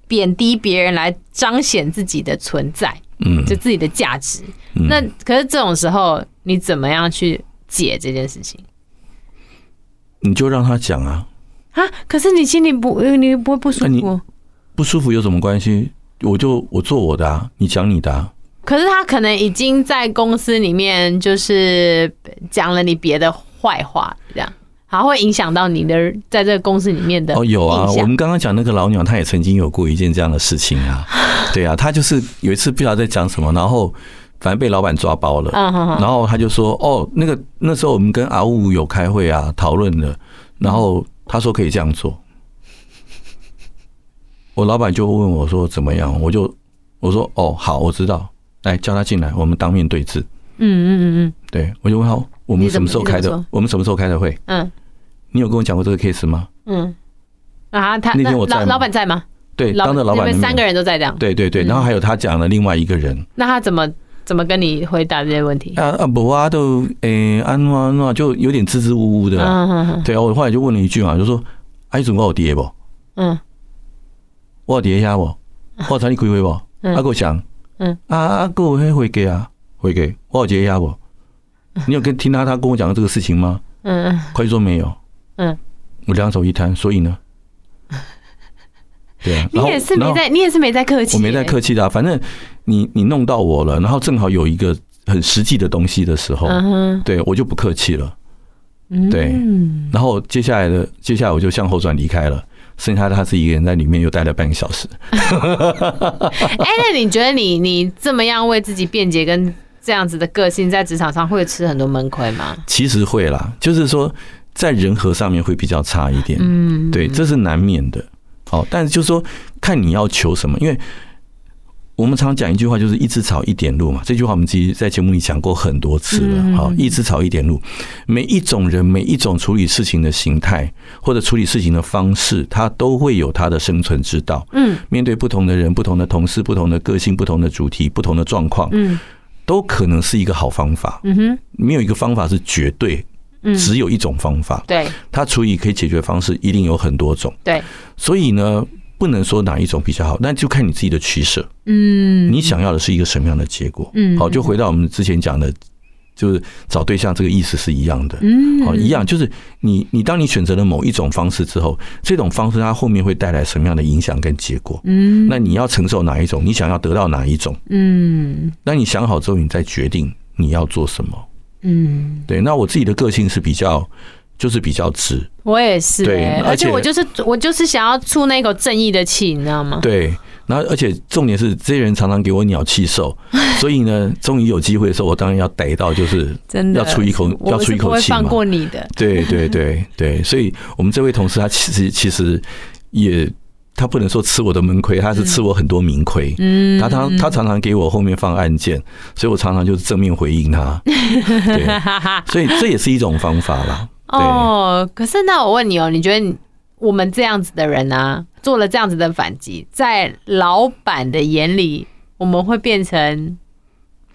贬低别人来彰显自己的存在，嗯，就自己的价值。嗯那可是这种时候，你怎么样去解这件事情你就让他讲啊，啊？可是你心里不，你不会不舒服？不舒服有什么关系？我就我做我的啊，你讲你的啊。可是他可能已经在公司里面就是讲了你别的坏话，这样，还会影响到你的在这个公司里面的哦，有啊，我们刚刚讲那个老鸟，他也曾经有过一件这样的事情啊。对啊，他就是有一次不知道在讲什么，然后反正被老板抓包了。然后他就说：“哦，那个那时候我们跟阿五有开会啊，讨论的。然后他说可以这样做。我老板就问我说怎么样？我就我说哦，好，我知道。来叫他进来，我们当面对质。嗯嗯嗯嗯对我就问他，我们什么时候开？的我们什么时候开的会？嗯你有跟我讲过这个 case 吗？嗯嗯啊，他那天我在老吗老板在吗？对，当着老板三个人都在这样，对对对，然后还有他讲了另外一个人，那他怎么怎么跟你回答这些问题？啊啊不啊都诶安怎安怎就有点支支吾吾的啦。嗯嗯对啊，我后来就问了一句嘛，就说啊，你准我有跌不？嗯我有跌一下不？我有找你开会不？嗯啊，我想，嗯啊啊，给我迄会给啊，会给，我有跌一下不？你有跟听他他跟我讲的这个事情吗？嗯嗯快说没有。嗯，我两手一摊，所以呢，对啊，你也是没在，你也是没在客气，我没在客气的、啊，反正你你弄到我了，然后正好有一个很实际的东西的时候，嗯哼，对我就不客气了。嗯对然后接下来的接下来我就向后转离开了，剩下他自己一个人在里面又待了半个小时。哎，那你觉得你你这么样为自己辩解跟这样子的个性在职场上会吃很多闷亏吗？其实会啦，就是说在人和上面会比较差一点。嗯，对，这是难免的。好，但是就是说看你要求什么，因为。我们常讲一句话，就是“一枝草，一点露”嘛。这句话我们其实在节目里讲过很多次了。好，“一枝草，一点露”，每一种人，每一种处理事情的形态或者处理事情的方式，他都会有他的生存之道。嗯，面对不同的人、不同的同事、不同的个性、不同的主题、不同的状况，嗯，都可能是一个好方法。嗯哼，没有一个方法是绝对，只有一种方法。对，他处理可以解决的方式一定有很多种。对，所以呢。不能说哪一种比较好，那就看你自己的取舍。嗯，你想要的是一个什么样的结果？嗯，好，就回到我们之前讲的，就是找对象这个意思是一样的。嗯，好，一样就是你，你当你选择了某一种方式之后，这种方式它后面会带来什么样的影响跟结果？嗯，那你要承受哪一种？你想要得到哪一种？嗯，那你想好之后，你再决定你要做什么。嗯，对。那我自己的个性是比较。就是比较直，我也是，对，而且我就是我就是想要出那口正义的气，你知道吗？对，然后而且重点是这些人常常给我鸟气受，所以呢，终于有机会的时候，我当然要逮到，就是真的要出一口，要出一口气嘛。放过你的，对对对对，所以我们这位同事他其实其实也他不能说吃我的闷亏，他是吃我很多明亏。嗯，他他他常常给我后面放案件，所以我常常就是正面回应他。对，所以这也是一种方法啦。哦，可是那我问你哦，你觉得我们这样子的人啊，做了这样子的反击，在老板的眼里，我们会变成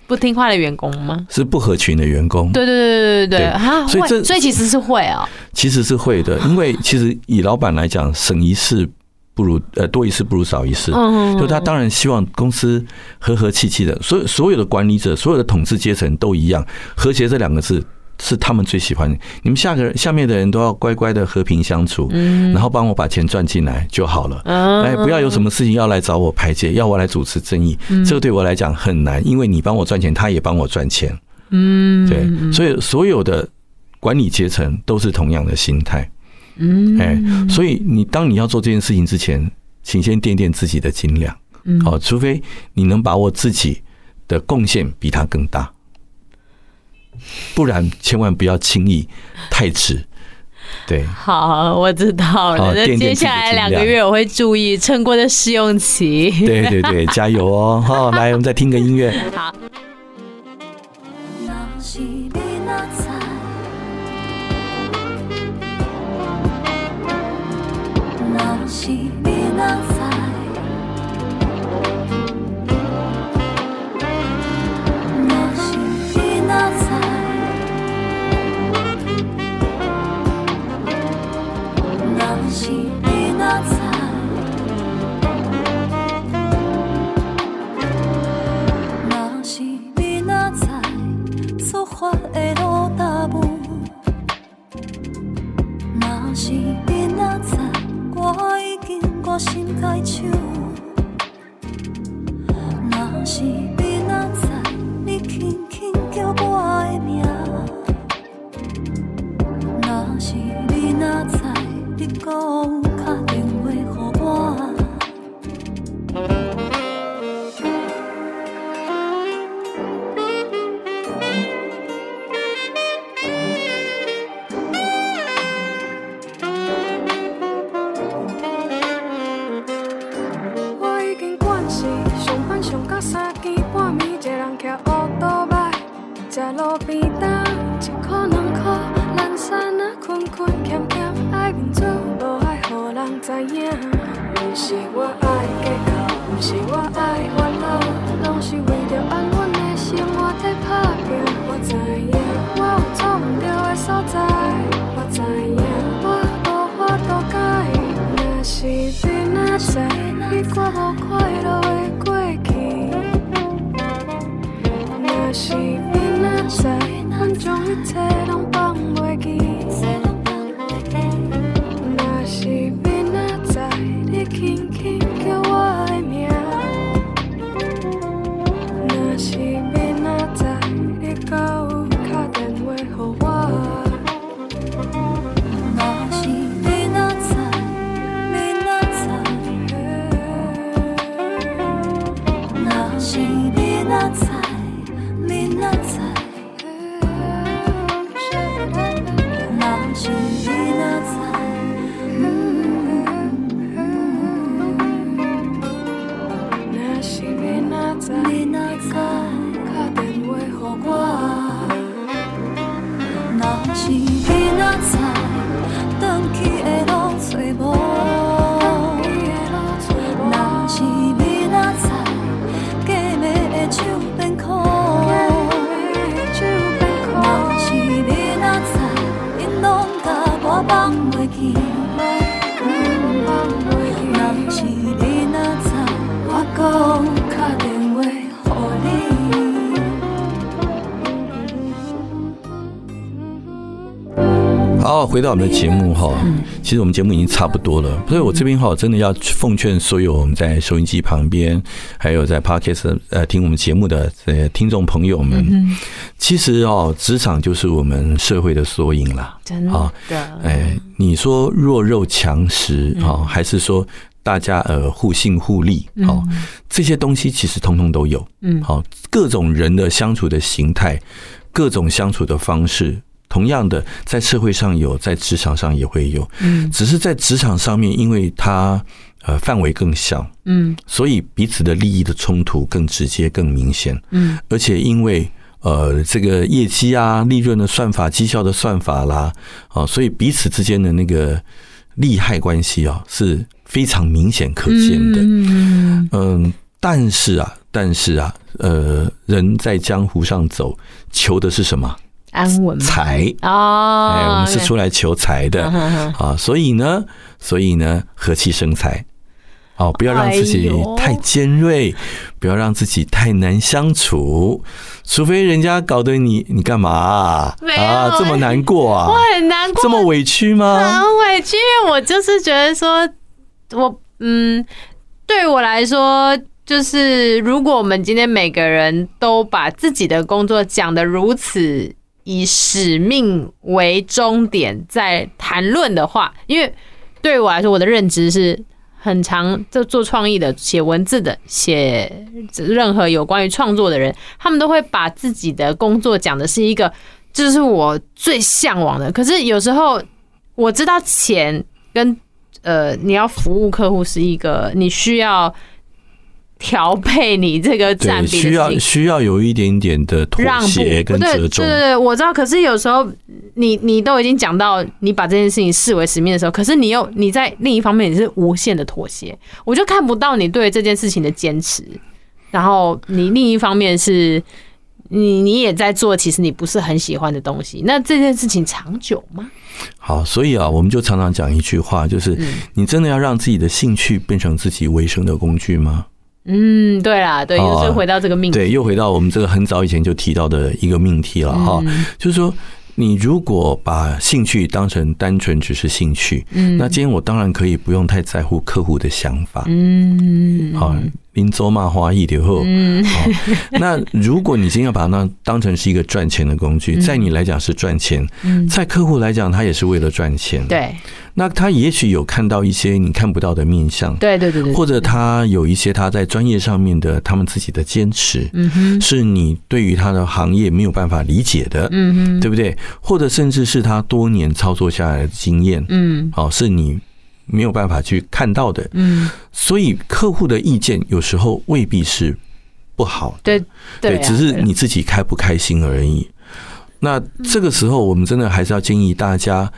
不听话的员工吗？是不合群的员工？对对对对对对啊！所以这所以其实是会哦，其实是会的，因为其实以老板来讲，省一事不如呃多一事不如少一事，嗯，就他当然希望公司和和气气的，所有所有的管理者，所有的统治阶层都一样，和谐这两个字。是他们最喜欢的。你们下个下面的人都要乖乖的和平相处，然后帮我把钱赚进来就好了。哎，不要有什么事情要来找我排解，要我来主持正义，这个对我来讲很难，因为你帮我赚钱，他也帮我赚钱。嗯，对，所以所有的管理阶层都是同样的心态。嗯，哎，所以你当你要做这件事情之前，请先掂掂自己的斤两。嗯，好，除非你能把握自己的贡献比他更大。不然千万不要轻易太迟。对。好我知道了。那接下来两个月我会注意趁过的试用期。对对对加油哦。好 来我们再听个音乐。好。法的路大步。若是你若知，我已经决心开手。若是你若知，你轻轻叫我的名。若是你若知，你讲。在路边等，一颗两颗，人。生那困困欠欠，爱面子，无爱互人。知影。不是我爱计较，不是我爱烦恼，拢是为着安稳的生活在打拼。我知影，我有错唔对的所在，我知影，我无法度改。若是你若在，你我无。tête 好，回到我们的节目哈，其实我们节目已经差不多了，所以我这边哈真的要奉劝所有我们在收音机旁边，还有在 Podcast 呃听我们节目的呃听众朋友们，其实哦，职场就是我们社会的缩影啦，真的。哎，你说弱肉强食啊，还是说大家呃互信互利哦，这些东西其实通通都有，嗯，好，各种人的相处的形态，各种相处的方式。同样的，在社会上有，在职场上也会有，嗯，只是在职场上面，因为它呃范围更小，嗯，所以彼此的利益的冲突更直接、更明显，嗯，而且因为呃这个业绩啊、利润的算法、绩效的算法啦，啊，所以彼此之间的那个利害关系啊是非常明显可见的，嗯。嗯，但是啊，但是啊，呃，人在江湖上走，求的是什么？安稳财哦，哎，我们是出来求财的啊，所以呢，所以呢，和气生财，哦，不要让自己太尖锐，不要让自己太难相处，除非人家搞得你，你干嘛啊？啊，这么难过啊？我很难过，这么委屈吗？很委屈，因为我就是觉得说，我嗯，对我来说，就是如果我们今天每个人都把自己的工作讲得如此。以使命为终点在谈论的话，因为对我来说，我的认知是很常就做创意的、写文字的、写任何有关于创作的人，他们都会把自己的工作讲的是一个，这是我最向往的。可是有时候我知道钱跟呃，你要服务客户是一个你需要。调配你这个占比需要需要有一点点的妥协跟折中。对对对，我知道。可是有时候你你都已经讲到你把这件事情视为使命的时候，可是你又你在另一方面你是无限的妥协，我就看不到你对这件事情的坚持。然后你另一方面是你你也在做其实你不是很喜欢的东西，那这件事情长久吗？好，所以啊，我们就常常讲一句话，就是你真的要让自己的兴趣变成自己维生的工具吗？嗯，对啦，对，又是回到这个命题，对，又回到我们这个很早以前就提到的一个命题了哈，就是说，你如果把兴趣当成单纯只是兴趣，嗯，那今天我当然可以不用太在乎客户的想法，嗯，好。林州骂花一点后，嗯，那如果你今天要把它当成是一个赚钱的工具，在你来讲是赚钱，在客户来讲他也是为了赚钱，对。那他也许有看到一些你看不到的面相，对对对对，或者他有一些他在专业上面的他们自己的坚持，嗯哼，是你对于他的行业没有办法理解的，嗯哼，对不对？或者甚至是他多年操作下来的经验，嗯，好，是你。没有办法去看到的，嗯，所以客户的意见有时候未必是不好的，对对，只是你自己开不开心而已。那这个时候，我们真的还是要建议大家，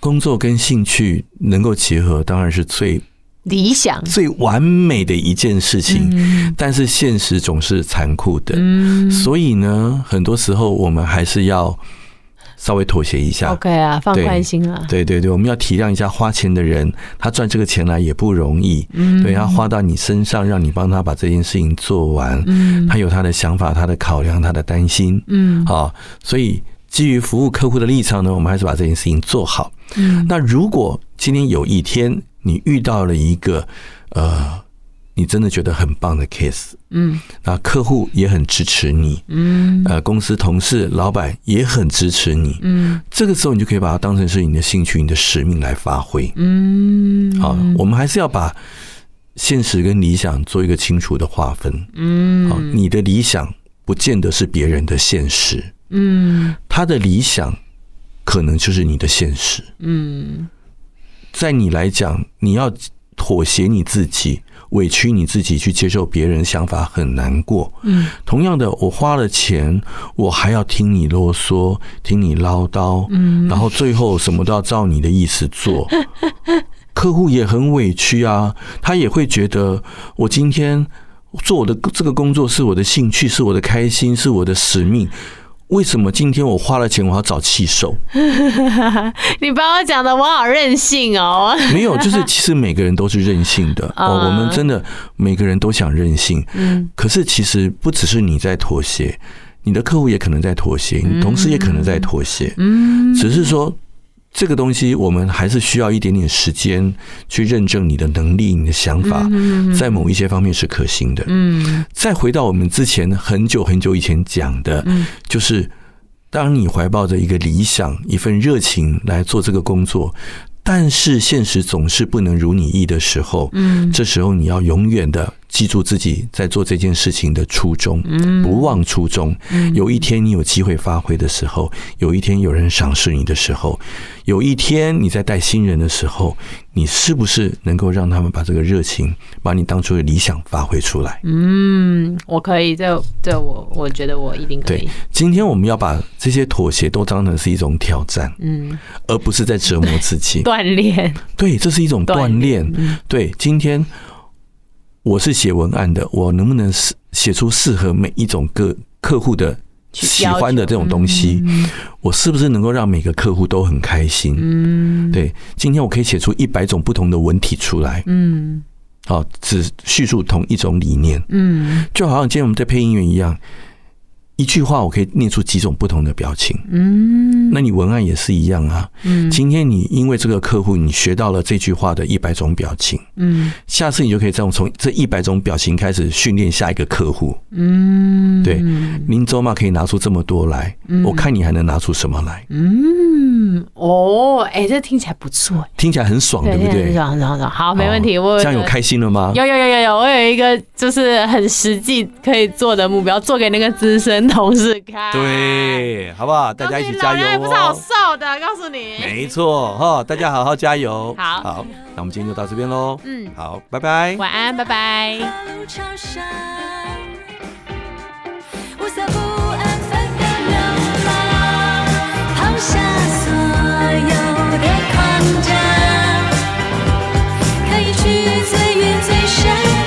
工作跟兴趣能够结合，当然是最理想、最完美的一件事情。但是现实总是残酷的，所以呢，很多时候我们还是要。稍微妥协一下，OK 啊，放宽心啊，对对对，我们要体谅一下花钱的人，他赚这个钱来也不容易，嗯，对，他花到你身上，让你帮他把这件事情做完，嗯，他有他的想法，他的考量，他的担心，嗯，好，所以基于服务客户的立场呢，我们还是把这件事情做好。嗯，那如果今天有一天你遇到了一个呃。你真的觉得很棒的 case，嗯，那客户也很支持你，嗯，呃，公司同事、老板也很支持你，嗯，这个时候你就可以把它当成是你的兴趣、你的使命来发挥，嗯，好，我们还是要把现实跟理想做一个清楚的划分，嗯，好，你的理想不见得是别人的现实，嗯，他的理想可能就是你的现实，嗯，在你来讲，你要妥协你自己。委屈你自己去接受别人想法很难过。嗯，同样的，我花了钱，我还要听你啰嗦，听你唠叨，嗯，然后最后什么都要照你的意思做，客户也很委屈啊，他也会觉得我今天做我的这个工作是我的兴趣，是我的开心，是我的使命。为什么今天我花了钱，我要找气受？你把我讲的我好任性哦！没有，就是其实每个人都是任性的 哦。我们真的每个人都想任性，嗯。可是其实不只是你在妥协，你的客户也可能在妥协，你同事也可能在妥协，嗯。只是说这个东西我们还是需要一点点时间去认证你的能力、你的想法，在某一些方面是可行的。嗯，再回到我们之前很久很久以前讲的，就是当你怀抱着一个理想、一份热情来做这个工作。但是现实总是不能如你意的时候，嗯，这时候你要永远的记住自己在做这件事情的初衷，嗯，不忘初衷。有一天你有机会发挥的时候，有一天有人赏识你的时候，有一天你在带新人的时候，你是不是能够让他们把这个热情，把你当初的理想发挥出来？嗯，我可以，这这我我觉得我一定可以。对，今天我们要把这些妥协都当成是一种挑战，嗯，而不是在折磨自己。锻炼，对，这是一种锻炼。对，今天我是写文案的，我能不能写出适合每一种个客户的喜欢的这种东西？我是不是能够让每个客户都很开心？嗯，对，今天我可以写出一百种不同的文体出来。嗯，好，只叙述同一种理念。嗯，就好像今天我们在配音员一样。一句话，我可以念出几种不同的表情。嗯，那你文案也是一样啊。嗯，今天你因为这个客户，你学到了这句话的一百种表情。嗯，下次你就可以这样从这一百种表情开始训练下一个客户。嗯，对，您周末可以拿出这么多来，我看你还能拿出什么来？嗯，哦，哎，这听起来不错，听起来很爽，对不对？爽爽爽，好，没问题。我这样有开心了吗？有有有有有，我有一个就是很实际可以做的目标，做给那个资深。同事开。对，好不好？大家一起加油、哦、不是好瘦的，告诉你。没错，哈，大家好好加油。好，好，那我们今天就到这边喽。嗯，好，拜拜。晚安，拜拜。最远最深。